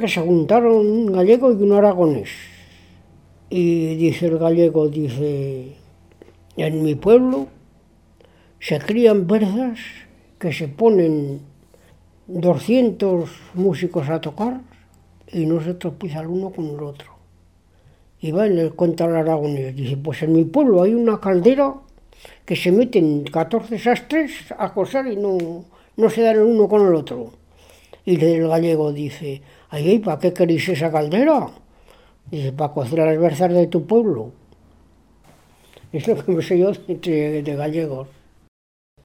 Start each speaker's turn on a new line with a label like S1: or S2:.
S1: que se juntaron un gallego y un aragonés. Y dice el gallego, dice, en mi pueblo se crían berzas que se ponen 200 músicos a tocar y no se tropieza el uno con el otro. Y va en el contra el aragonés, dice, pues en mi pueblo hay una caldera que se meten 14 sastres a coser y no, no se dan el uno con el otro. Y el gallego dice, ay, ¿para qué queréis esa caldera? Dice, para cocer las berzas de tu pueblo. Es lo que me sé yo de, de gallegos.